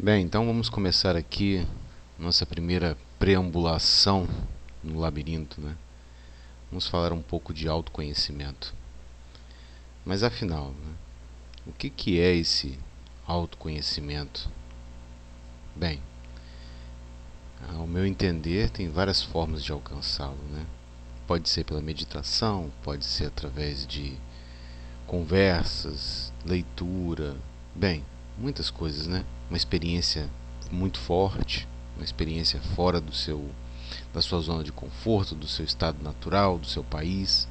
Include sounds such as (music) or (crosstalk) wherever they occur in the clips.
Bem, então vamos começar aqui nossa primeira preambulação no labirinto, né? Vamos falar um pouco de autoconhecimento. Mas afinal, né? o que, que é esse autoconhecimento? Bem, ao meu entender, tem várias formas de alcançá-lo, né? Pode ser pela meditação, pode ser através de conversas, leitura, bem, muitas coisas, né? Uma experiência muito forte, uma experiência fora do seu da sua zona de conforto, do seu estado natural, do seu país.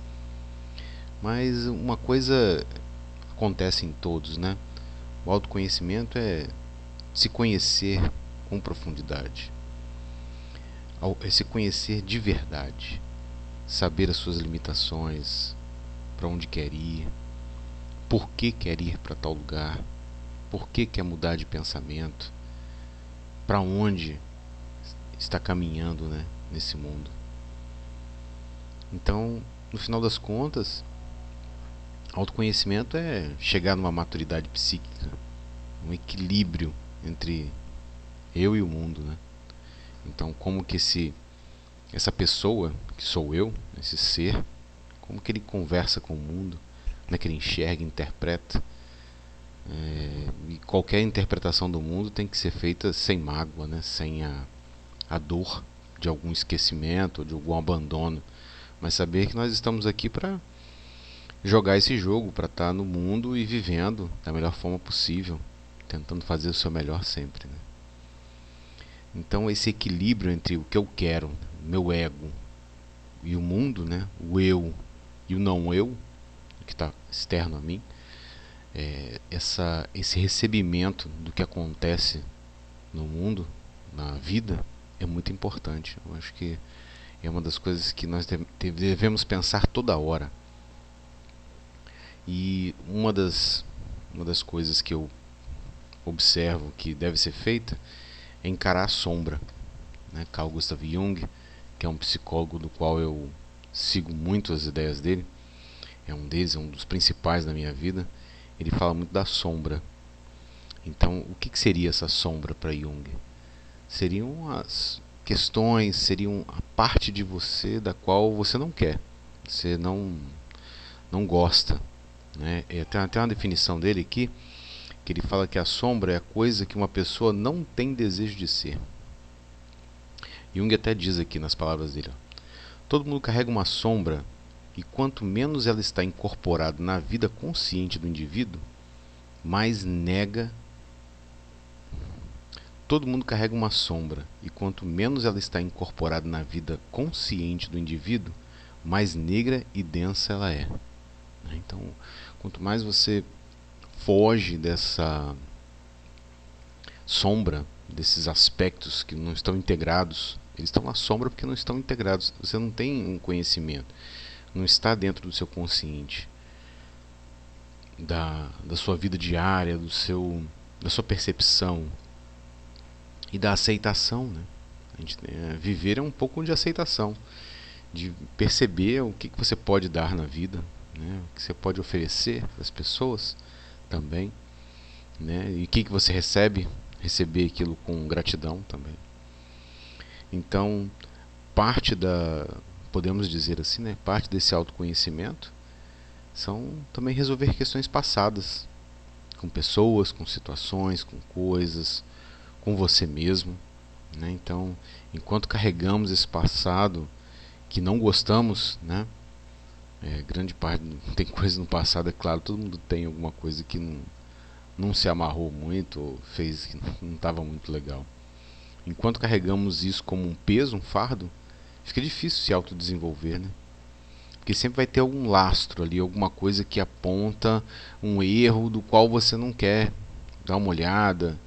Mas uma coisa acontece em todos, né? O autoconhecimento é se conhecer com profundidade. É se conhecer de verdade, saber as suas limitações, para onde quer ir, por que quer ir para tal lugar, por que quer mudar de pensamento, para onde está caminhando né, nesse mundo. Então, no final das contas, autoconhecimento é chegar numa maturidade psíquica, um equilíbrio entre eu e o mundo, né? Então, como que esse essa pessoa que sou eu, esse ser, como que ele conversa com o mundo, como é que ele enxerga, interpreta. É, e qualquer interpretação do mundo tem que ser feita sem mágoa, né? sem a, a dor de algum esquecimento, de algum abandono, mas saber que nós estamos aqui para jogar esse jogo, para estar tá no mundo e vivendo da melhor forma possível, tentando fazer o seu melhor sempre. Né? Então esse equilíbrio entre o que eu quero, meu ego e o mundo, né? o eu e o não eu, que está externo a mim, é, essa, esse recebimento do que acontece no mundo, na vida, é muito importante. Eu acho que é uma das coisas que nós devemos pensar toda hora. E uma das, uma das coisas que eu observo que deve ser feita é encarar a sombra. Né? Carl Gustav Jung, que é um psicólogo do qual eu sigo muito as ideias dele, é um deles, é um dos principais da minha vida. Ele fala muito da sombra. Então, o que, que seria essa sombra para Jung? Seriam as questões, seriam a parte de você da qual você não quer, você não não gosta, né? E tem até uma definição dele aqui que ele fala que a sombra é a coisa que uma pessoa não tem desejo de ser. Jung até diz aqui nas palavras dele: todo mundo carrega uma sombra e quanto menos ela está incorporada na vida consciente do indivíduo, mais nega. Todo mundo carrega uma sombra, e quanto menos ela está incorporada na vida consciente do indivíduo, mais negra e densa ela é. Então, quanto mais você foge dessa sombra, desses aspectos que não estão integrados, eles estão na sombra porque não estão integrados. Você não tem um conhecimento não está dentro do seu consciente, da, da sua vida diária, do seu, da sua percepção e da aceitação. Né? Gente, é, viver é um pouco de aceitação, de perceber o que, que você pode dar na vida, né? o que você pode oferecer as pessoas também, né? e o que, que você recebe, receber aquilo com gratidão também. Então, parte da, podemos dizer assim, né, parte desse autoconhecimento são também resolver questões passadas com pessoas, com situações, com coisas, com você mesmo. Né? Então, enquanto carregamos esse passado que não gostamos, né? É, grande parte (laughs) tem coisa no passado, é claro, todo mundo tem alguma coisa que não, não se amarrou muito ou fez que (laughs) não estava muito legal. Enquanto carregamos isso como um peso, um fardo, fica difícil se autodesenvolver, né? Porque sempre vai ter algum lastro ali, alguma coisa que aponta um erro do qual você não quer dar uma olhada,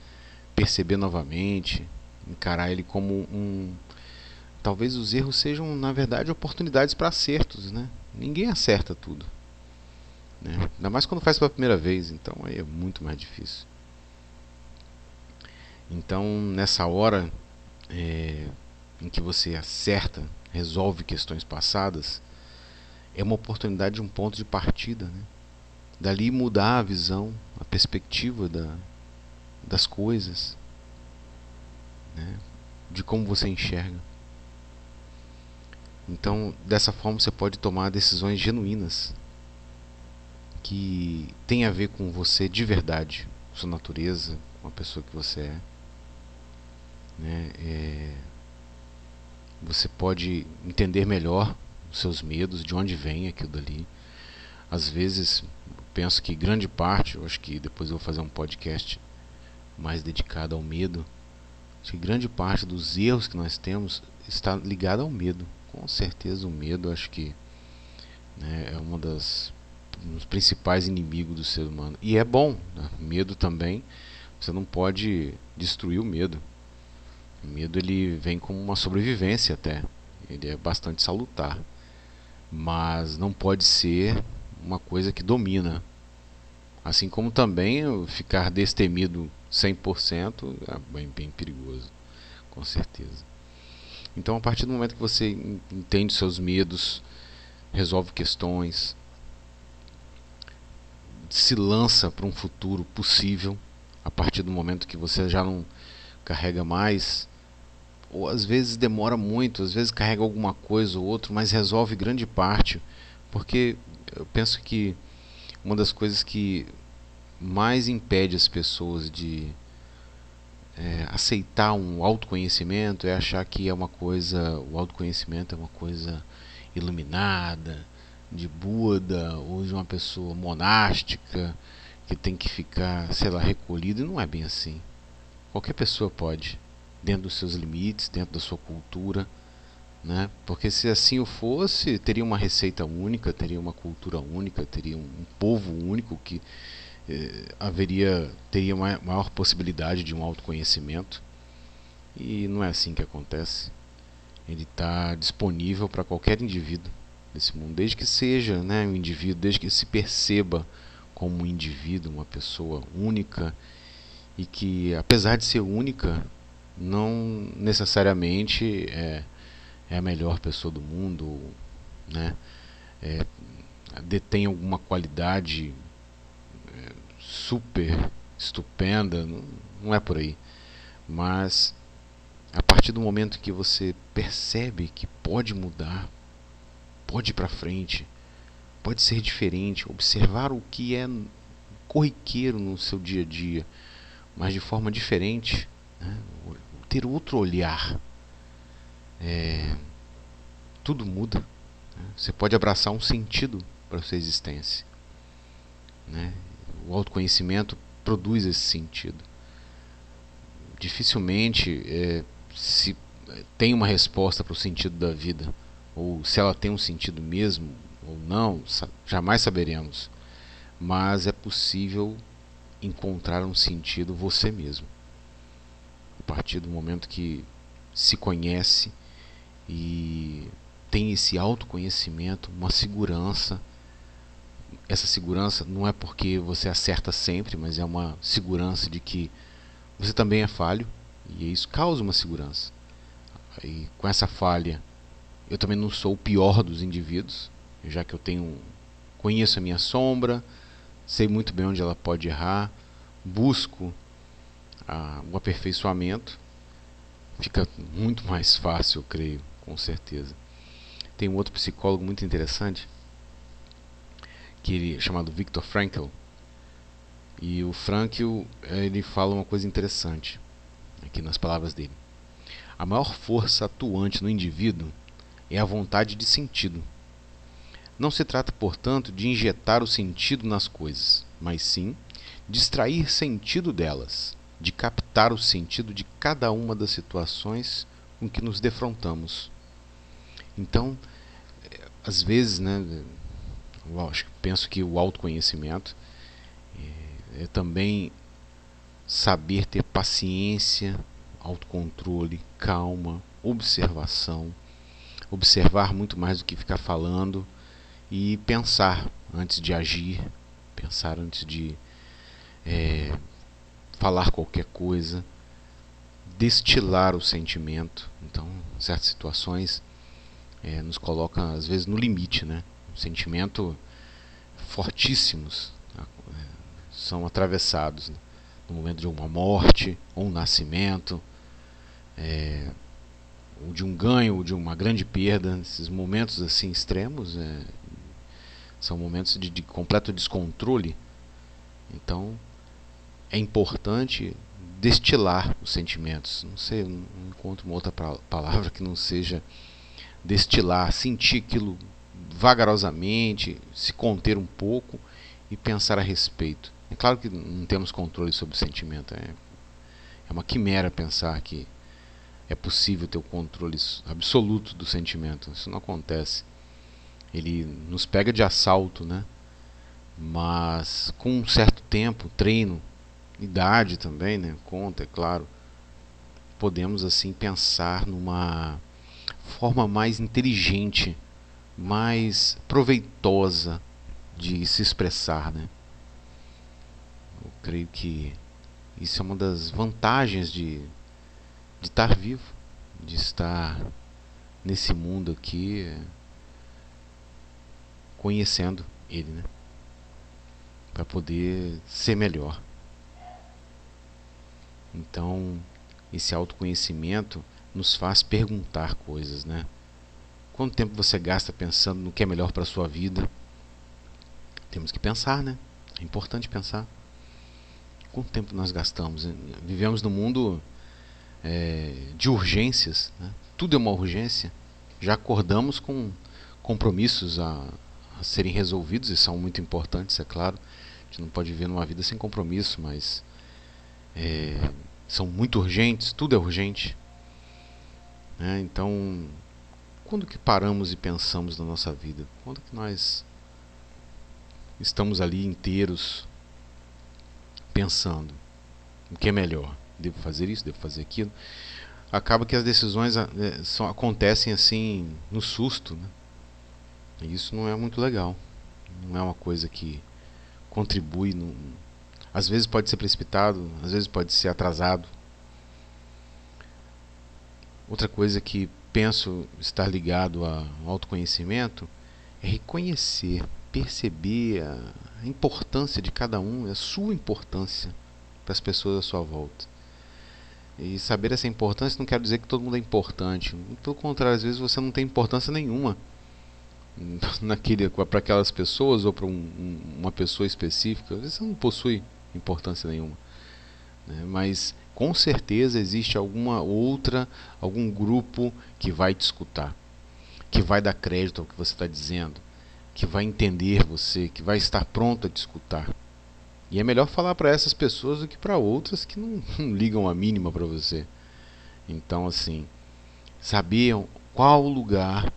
perceber novamente, encarar ele como um. Talvez os erros sejam, na verdade, oportunidades para acertos, né? Ninguém acerta tudo. Né? Ainda mais quando faz pela primeira vez, então aí é muito mais difícil. Então, nessa hora, é, em que você acerta, resolve questões passadas, é uma oportunidade de um ponto de partida. Né? Dali mudar a visão, a perspectiva da, das coisas. né, de como você enxerga. Então, dessa forma, você pode tomar decisões genuínas que têm a ver com você de verdade, sua natureza, com a pessoa que você é. Né? É, você pode entender melhor os seus medos, de onde vem aquilo dali. Às vezes, penso que grande parte, eu acho que depois eu vou fazer um podcast mais dedicado ao medo, acho que grande parte dos erros que nós temos está ligado ao medo. Com certeza o medo, acho que né, é uma das um dos principais inimigos do ser humano. E é bom, né? medo também. Você não pode destruir o medo. O medo ele vem como uma sobrevivência até. Ele é bastante salutar. Mas não pode ser uma coisa que domina. Assim como também ficar destemido 100% é bem, bem perigoso, com certeza. Então, a partir do momento que você entende seus medos, resolve questões, se lança para um futuro possível, a partir do momento que você já não carrega mais, ou às vezes demora muito, às vezes carrega alguma coisa ou outra, mas resolve grande parte, porque eu penso que uma das coisas que mais impede as pessoas de é, aceitar um autoconhecimento é achar que é uma coisa, o autoconhecimento é uma coisa iluminada, de Buda ou de uma pessoa monástica que tem que ficar, sei lá, recolhido, e não é bem assim. Qualquer pessoa pode, dentro dos seus limites, dentro da sua cultura, né? Porque se assim o fosse, teria uma receita única, teria uma cultura única, teria um, povo único que eh, haveria teria maior, possibilidade de um autoconhecimento. E não é assim que acontece. Ele está disponível para qualquer indivíduo desse mundo, desde que seja né, um indivíduo, desde que se perceba como um indivíduo, uma pessoa única e que, apesar de ser única, não necessariamente é, é a melhor pessoa do mundo, né? É, detém alguma qualidade é, super estupenda, não, não é por aí. Mas a partir do momento que você percebe que pode mudar, pode ir para frente, pode ser diferente, observar o que é corriqueiro no seu dia a dia, mas de forma diferente, né? Ter outro olhar. É, tudo muda. Né? Você pode abraçar um sentido para a sua existência. Né? O autoconhecimento produz esse sentido. Dificilmente é, se tem uma resposta para o sentido da vida ou se ela tem um sentido mesmo ou não, jamais saberemos. Mas é possível encontrar um sentido você mesmo. Partir do momento que se conhece e tem esse autoconhecimento, uma segurança. Essa segurança não é porque você acerta sempre, mas é uma segurança de que você também é falho e isso causa uma segurança. E com essa falha eu também não sou o pior dos indivíduos, já que eu tenho conheço a minha sombra, sei muito bem onde ela pode errar, busco a, o aperfeiçoamento, fica muito mais fácil, eu creio, com certeza. Tem um outro psicólogo muito interessante, que ele é chamado Viktor Frankl, e o Frankl ele fala uma coisa interessante aqui nas palavras dele. A maior força atuante no indivíduo é a vontade de sentido. Não se trata, portanto, de injetar o sentido nas coisas, mas sim de extrair sentido delas, de captar o sentido de cada uma das situações com que nos defrontamos. Então, às vezes, né, lógico, penso que o autoconhecimento é, é também saber ter paciência, autocontrole, calma, observação observar muito mais do que ficar falando e pensar antes de agir, pensar antes de é, falar qualquer coisa, destilar o sentimento. Então, certas situações é, nos colocam às vezes no limite, né? Um sentimento fortíssimos né? são atravessados né? no momento de uma morte ou um nascimento, é, ou de um ganho ou de uma grande perda, esses momentos assim extremos é, são momentos de, de completo descontrole. Então é importante destilar os sentimentos. Não sei, não encontro uma outra palavra que não seja destilar, sentir aquilo vagarosamente, se conter um pouco e pensar a respeito. É claro que não temos controle sobre o sentimento. É, é uma quimera pensar que é possível ter o controle absoluto do sentimento. Isso não acontece. Ele nos pega de assalto, né? Mas com um certo tempo, treino, idade também, né? Conta, é claro. Podemos assim pensar numa forma mais inteligente, mais proveitosa de se expressar, né? Eu creio que isso é uma das vantagens de, de estar vivo, de estar nesse mundo aqui conhecendo ele, né? Para poder ser melhor. Então, esse autoconhecimento nos faz perguntar coisas, né? Quanto tempo você gasta pensando no que é melhor para a sua vida? Temos que pensar, né? É importante pensar. Quanto tempo nós gastamos? Vivemos num mundo é, de urgências, né? tudo é uma urgência. Já acordamos com compromissos a, a serem resolvidos e são muito importantes, é claro. A gente não pode viver numa vida sem compromisso, mas é, são muito urgentes, tudo é urgente. Né? Então, quando que paramos e pensamos na nossa vida? Quando que nós estamos ali inteiros pensando o que é melhor? Devo fazer isso? Devo fazer aquilo? Acaba que as decisões é, são, acontecem assim no susto, né? E isso não é muito legal. Não é uma coisa que contribui no, às vezes pode ser precipitado, às vezes pode ser atrasado. Outra coisa que penso estar ligado ao autoconhecimento é reconhecer, perceber a importância de cada um, a sua importância para as pessoas à sua volta. E saber essa importância não quer dizer que todo mundo é importante. Pelo contrário, às vezes você não tem importância nenhuma (laughs) para aquelas pessoas ou para um, uma pessoa específica. Às vezes você não possui importância nenhuma. Né? Mas com certeza existe alguma outra, algum grupo que vai te escutar, que vai dar crédito ao que você está dizendo, que vai entender você, que vai estar pronto a te escutar. E é melhor falar para essas pessoas do que para outras que não, (laughs) não ligam a mínima para você. Então, assim, sabiam qual lugar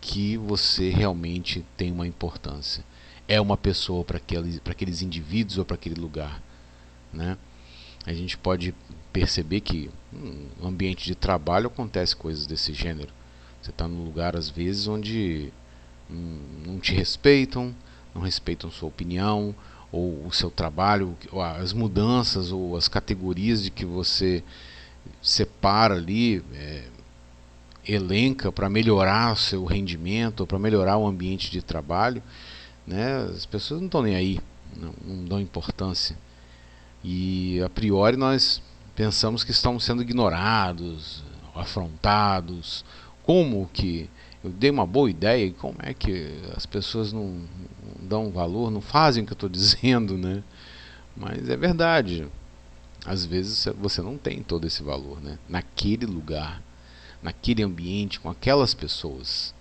que você realmente tem uma importância é uma pessoa para aqueles, aqueles indivíduos ou para aquele lugar. Né? A gente pode perceber que no ambiente de trabalho acontece coisas desse gênero. Você está num lugar às vezes onde não te respeitam, não respeitam sua opinião ou o seu trabalho, as mudanças ou as categorias de que você separa ali, é, elenca para melhorar o seu rendimento para melhorar o ambiente de trabalho né? As pessoas não estão nem aí, não, não dão importância. E a priori nós pensamos que estamos sendo ignorados, afrontados. Como que eu dei uma boa ideia e como é que as pessoas não, dão valor, não fazem o que eu estou (laughs) dizendo, né? Mas é verdade. Às vezes você não tem todo esse valor, né? Naquele lugar, naquele ambiente, com aquelas pessoas.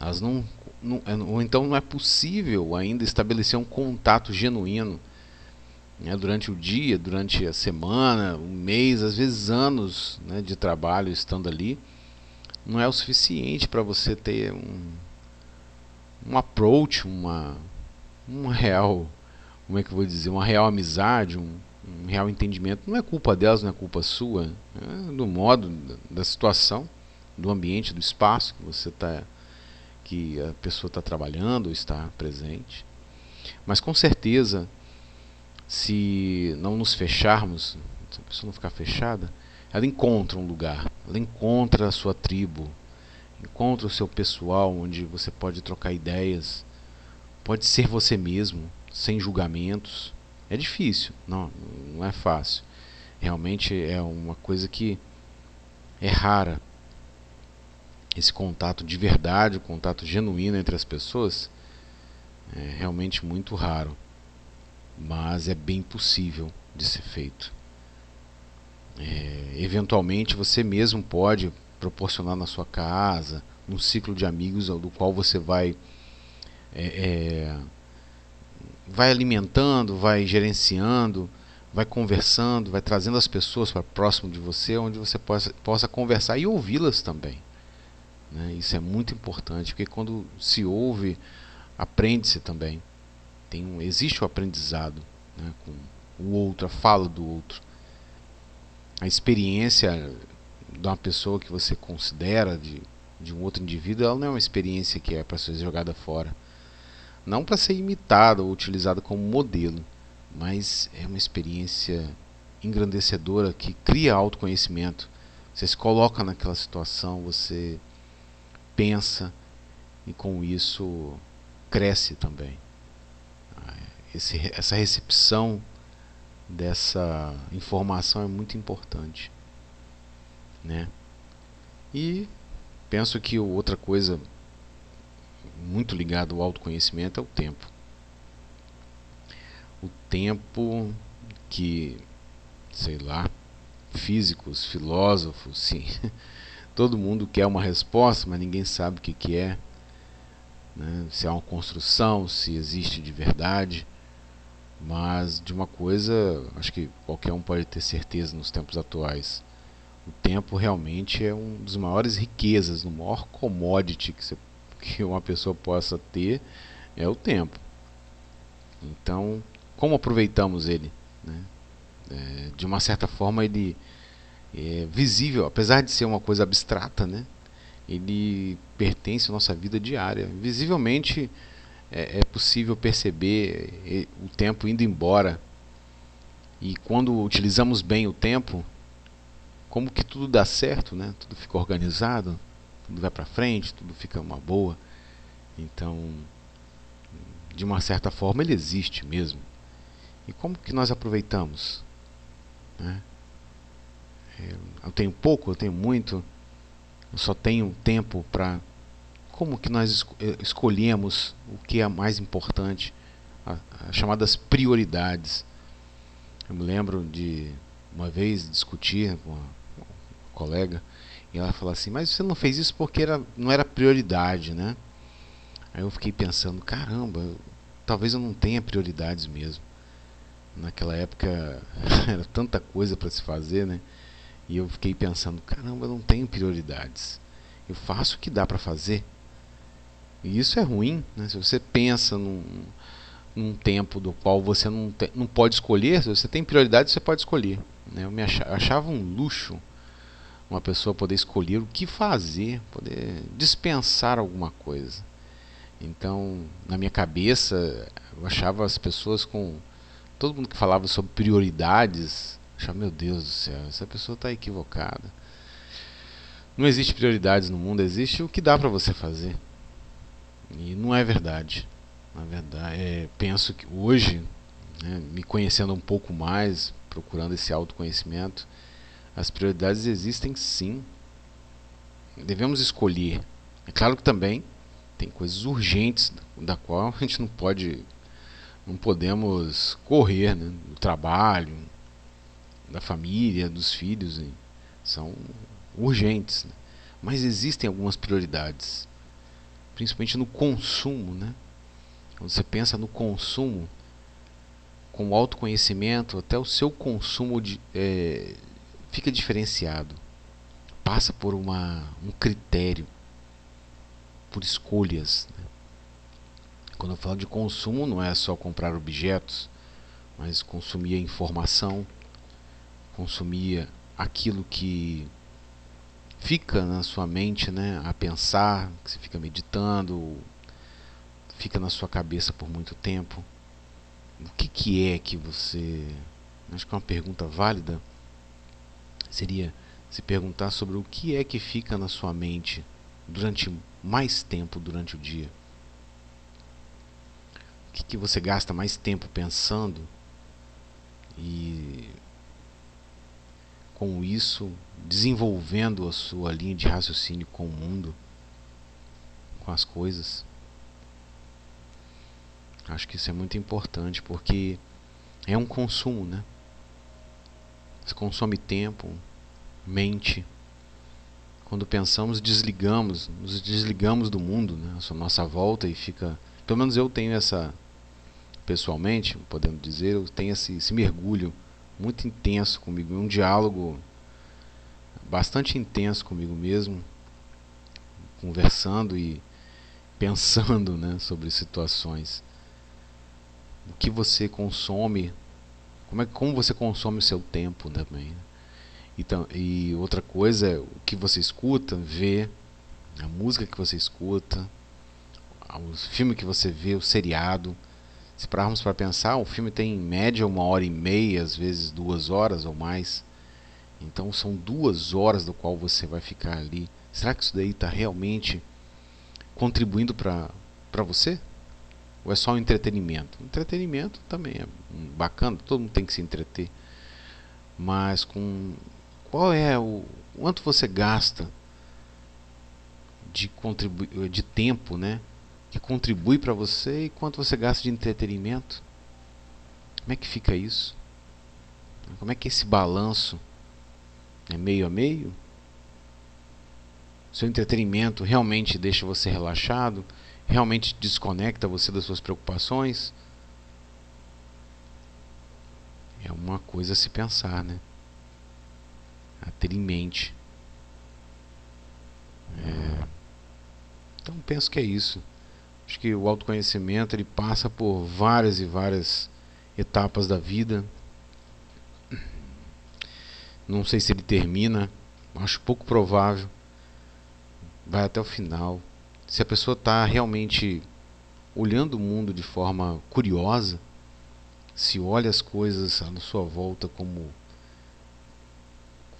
Elas não não, é, ou então não é possível ainda estabelecer um contato genuíno né, durante o dia, durante a semana, um mês, às vezes anos né, de trabalho estando ali, não é o suficiente para você ter um, um approach, uma, uma real, como é que eu vou dizer, uma real amizade, um, um real entendimento. Não é culpa delas, não é culpa sua, é do modo, da situação, do ambiente, do espaço que você está que a pessoa está trabalhando ou está presente. Mas com certeza, se não nos fecharmos, se a pessoa não ficar fechada, ela encontra um lugar, ela encontra a sua tribo, encontra o seu pessoal onde você pode trocar ideias, pode ser você mesmo, sem julgamentos. É difícil, não, não é fácil. Realmente é uma coisa que é rara. Esse contato de verdade, o contato genuíno entre as pessoas, é realmente muito raro, mas é bem possível de ser feito. É, eventualmente você mesmo pode proporcionar na sua casa um ciclo de amigos do qual você vai é, é, vai alimentando, vai gerenciando, vai conversando, vai trazendo as pessoas para próximo de você, onde você possa, possa conversar e ouvi-las também. Né? Isso é muito importante, porque quando se ouve, aprende-se também. Tem um, existe o aprendizado né? com o outro, a fala do outro. A experiência de uma pessoa que você considera de, de um outro indivíduo, ela não é uma experiência que é para ser jogada fora não para ser imitada ou utilizada como modelo, mas é uma experiência engrandecedora que cria autoconhecimento. Você se coloca naquela situação, você pensa e com isso cresce também. Esse, essa recepção dessa informação é muito importante, né? E penso que outra coisa muito ligado ao autoconhecimento é o tempo. O tempo que, sei lá, físicos, filósofos, (laughs) sim, todo mundo quer uma resposta, mas ninguém sabe o que, que é. Né? Se é uma construção, se existe de verdade. Mas de uma coisa, acho que qualquer um pode ter certeza nos tempos atuais. O tempo realmente é um dos maiores riquezas, o maior commodity que você (laughs) que uma pessoa possa ter é o tempo. Então, como aproveitamos ele? Né? É, de uma certa forma, ele é visível, apesar de ser uma coisa abstrata, né? ele pertence à nossa vida diária. Visivelmente é, é possível perceber é, o tempo indo embora. E quando utilizamos bem o tempo, como que tudo dá certo, né? tudo fica organizado, tudo vai para frente, tudo fica uma boa. Então, de uma certa forma, ele existe mesmo. E como que nós aproveitamos? Né? Eu tenho pouco, eu tenho muito, eu só tenho tempo para. Como que nós eh, escolhemos o que é mais importante, as chamadas prioridades. Eu me lembro de uma vez discutir com uma colega e ela falou assim: Mas você não fez isso porque era, não era prioridade, né? Aí eu fiquei pensando: caramba, talvez eu não tenha prioridades mesmo. Naquela época (laughs) era tanta coisa para se fazer, né? E eu fiquei pensando: caramba, eu não tenho prioridades. Eu faço o que dá para fazer. E isso é ruim, né? Se você pensa num, num tempo do qual você não, te, não pode escolher, se você tem prioridade, você pode escolher. Né? Eu me achava, achava um luxo uma pessoa poder escolher o que fazer, poder dispensar alguma coisa. Então, na minha cabeça, eu achava as pessoas com. Todo mundo que falava sobre prioridades, achava, meu Deus do céu, essa pessoa está equivocada. Não existe prioridades no mundo, existe o que dá para você fazer. E não é verdade. Na verdade, é, penso que hoje, né, me conhecendo um pouco mais, procurando esse autoconhecimento, as prioridades existem sim. Devemos escolher. É claro que também tem coisas urgentes da qual a gente não pode não podemos correr, né? do trabalho, da família, dos filhos, são urgentes. Né? Mas existem algumas prioridades, principalmente no consumo, né? Quando você pensa no consumo, com o autoconhecimento, até o seu consumo de, é, fica diferenciado. Passa por uma, um critério, por escolhas. Né? Quando eu falo de consumo, não é só comprar objetos, mas consumir a informação, consumir aquilo que fica na sua mente, né, a pensar, que você fica meditando, fica na sua cabeça por muito tempo. O que, que é que você. Acho que é uma pergunta válida seria se perguntar sobre o que é que fica na sua mente durante mais tempo durante o dia. O que, que você gasta mais tempo pensando e com isso, desenvolvendo a sua linha de raciocínio com o mundo, com as coisas. Acho que isso é muito importante porque é um consumo, né? Você consome tempo, mente. Quando pensamos, desligamos, nos desligamos do mundo, né? A nossa volta e fica. Pelo menos eu tenho essa, pessoalmente, podendo dizer, eu tenho esse, esse mergulho muito intenso comigo, um diálogo bastante intenso comigo mesmo, conversando e pensando né, sobre situações. O que você consome, como, é, como você consome o seu tempo também. Né? Então, e outra coisa é o que você escuta, vê, a música que você escuta, o filme que você vê, o seriado. Se pararmos para pensar, o filme tem em média uma hora e meia, às vezes duas horas ou mais. Então são duas horas do qual você vai ficar ali. Será que isso daí está realmente contribuindo para você? Ou é só um entretenimento? Entretenimento também é bacana, todo mundo tem que se entreter. Mas com qual é o quanto você gasta de contribu de tempo, né? Que contribui para você e quanto você gasta de entretenimento? Como é que fica isso? Como é que esse balanço é meio a meio? Seu entretenimento realmente deixa você relaxado? Realmente desconecta você das suas preocupações? É uma coisa a se pensar, né? A ter em mente. É... Então penso que é isso. Acho que o autoconhecimento ele passa por várias e várias etapas da vida. Não sei se ele termina, acho pouco provável. Vai até o final. Se a pessoa está realmente olhando o mundo de forma curiosa, se olha as coisas à sua volta como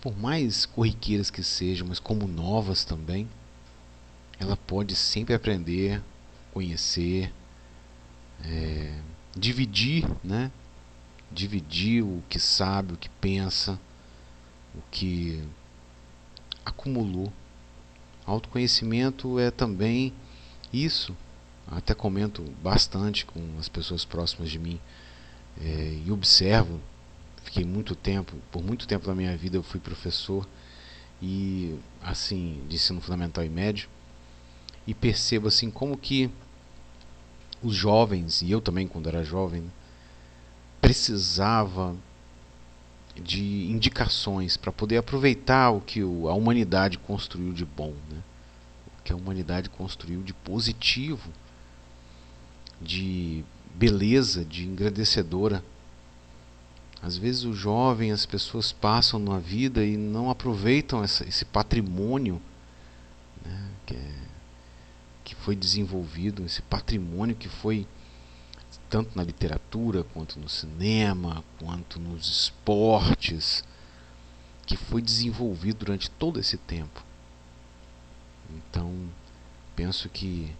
por mais corriqueiras que sejam, mas como novas também, ela pode sempre aprender, conhecer, é, dividir, né? Dividir o que sabe, o que pensa, o que acumulou. Autoconhecimento é também isso. Até comento bastante com as pessoas próximas de mim é, e observo. Fiquei muito tempo, por muito tempo da minha vida eu fui professor e assim de ensino fundamental e médio e percebo assim como que os jovens e eu também quando era jovem precisava de indicações para poder aproveitar o que a humanidade construiu de bom, né? o que a humanidade construiu de positivo, de beleza, de engrandecedora. Às vezes o jovem, as pessoas passam na vida e não aproveitam essa, esse patrimônio né, que, é, que foi desenvolvido, esse patrimônio que foi tanto na literatura, quanto no cinema, quanto nos esportes, que foi desenvolvido durante todo esse tempo. Então, penso que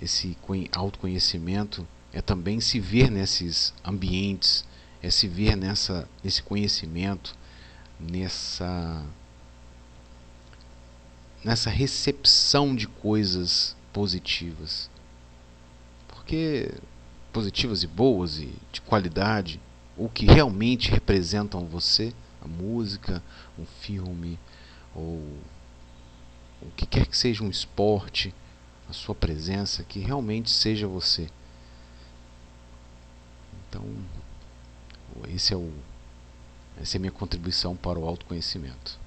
esse autoconhecimento é também se ver nesses ambientes, é se ver nessa, nesse conhecimento, nessa, nessa recepção de coisas positivas. Porque positivas e boas e de qualidade, ou que realmente representam você, a música, um filme, ou o que quer que seja um esporte, a sua presença, que realmente seja você. Então, esse é o, essa é a minha contribuição para o autoconhecimento.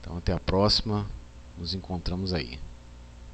Então, até a próxima, nos encontramos aí.